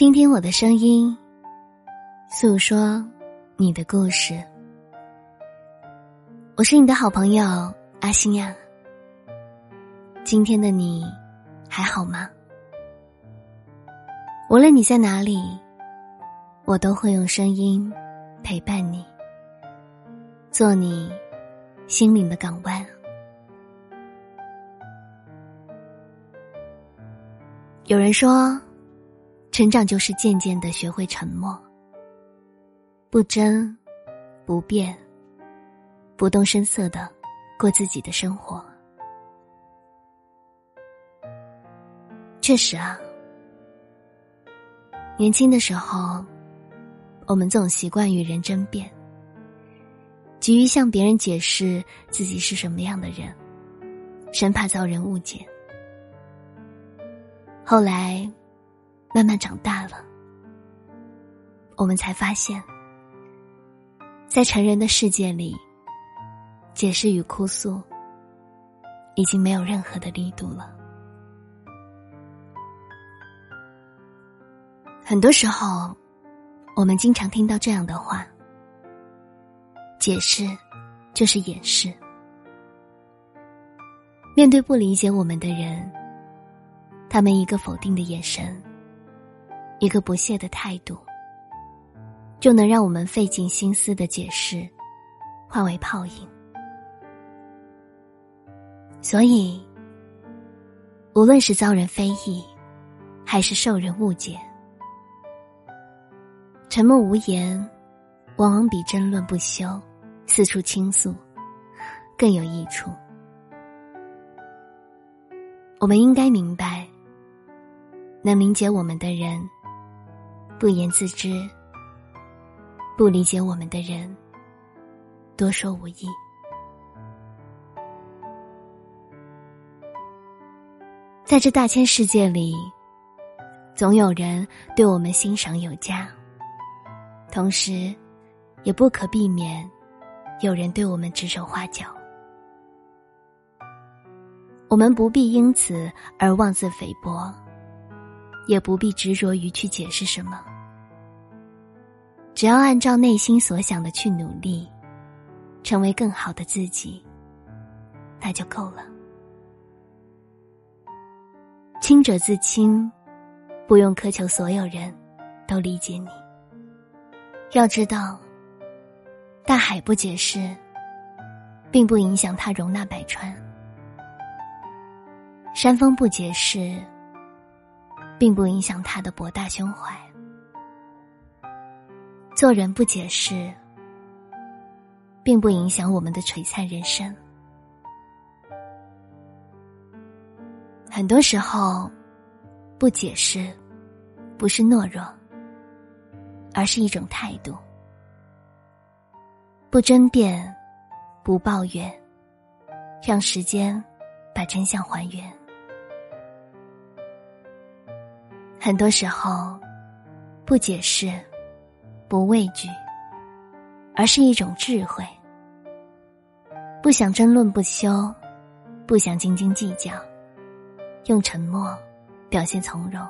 倾听我的声音，诉说你的故事。我是你的好朋友阿星呀。今天的你还好吗？无论你在哪里，我都会用声音陪伴你，做你心灵的港湾。有人说。成长就是渐渐的学会沉默，不争，不辩，不动声色的过自己的生活。确实啊，年轻的时候，我们总习惯与人争辩，急于向别人解释自己是什么样的人，生怕遭人误解。后来。慢慢长大了，我们才发现，在成人的世界里，解释与哭诉已经没有任何的力度了。很多时候，我们经常听到这样的话：“解释就是掩饰。”面对不理解我们的人，他们一个否定的眼神。一个不屑的态度，就能让我们费尽心思的解释，化为泡影。所以，无论是遭人非议，还是受人误解，沉默无言，往往比争论不休、四处倾诉更有益处。我们应该明白，能理解我们的人。不言自知，不理解我们的人，多说无益。在这大千世界里，总有人对我们欣赏有加，同时，也不可避免有人对我们指手画脚。我们不必因此而妄自菲薄，也不必执着于去解释什么。只要按照内心所想的去努力，成为更好的自己，那就够了。清者自清，不用苛求所有人都理解你。要知道，大海不解释，并不影响它容纳百川；山峰不解释，并不影响他的博大胸怀。做人不解释，并不影响我们的璀璨人生。很多时候，不解释不是懦弱，而是一种态度。不争辩，不抱怨，让时间把真相还原。很多时候，不解释。不畏惧，而是一种智慧。不想争论不休，不想斤斤计较，用沉默表现从容。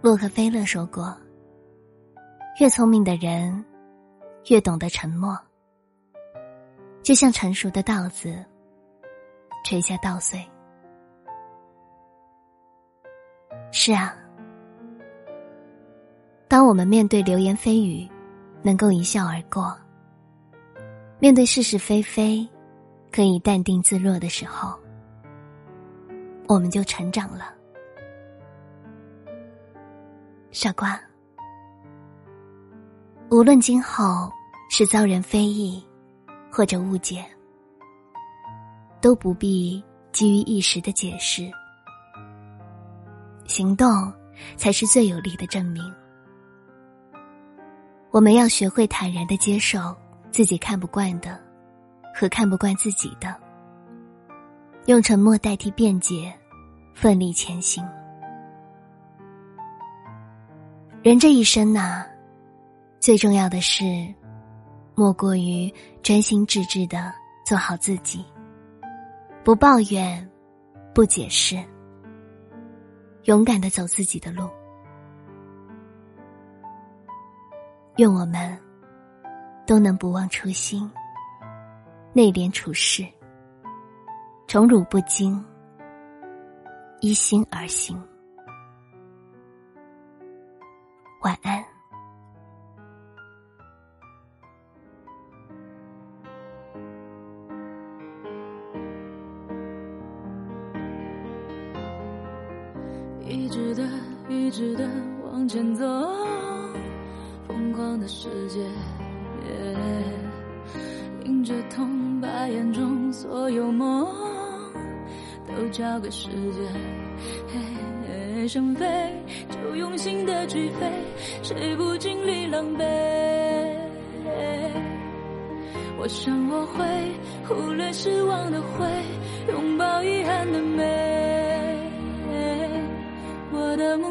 洛克菲勒说过：“越聪明的人，越懂得沉默。就像成熟的稻子，垂下稻穗。”是啊。当我们面对流言蜚语，能够一笑而过；面对是是非非，可以淡定自若的时候，我们就成长了。傻瓜，无论今后是遭人非议，或者误解，都不必基于一时的解释，行动才是最有力的证明。我们要学会坦然的接受自己看不惯的，和看不惯自己的，用沉默代替辩解，奋力前行。人这一生呐，最重要的是，莫过于专心致志的做好自己，不抱怨，不解释，勇敢的走自己的路。愿我们都能不忘初心，内敛处事，宠辱不惊，依心而行。一直的往前走，疯狂的世界，迎着痛，把眼中所有梦都交给时间。想飞就用心的去飞，谁不经历狼狈？我想我会忽略失望的灰，拥抱遗憾的美。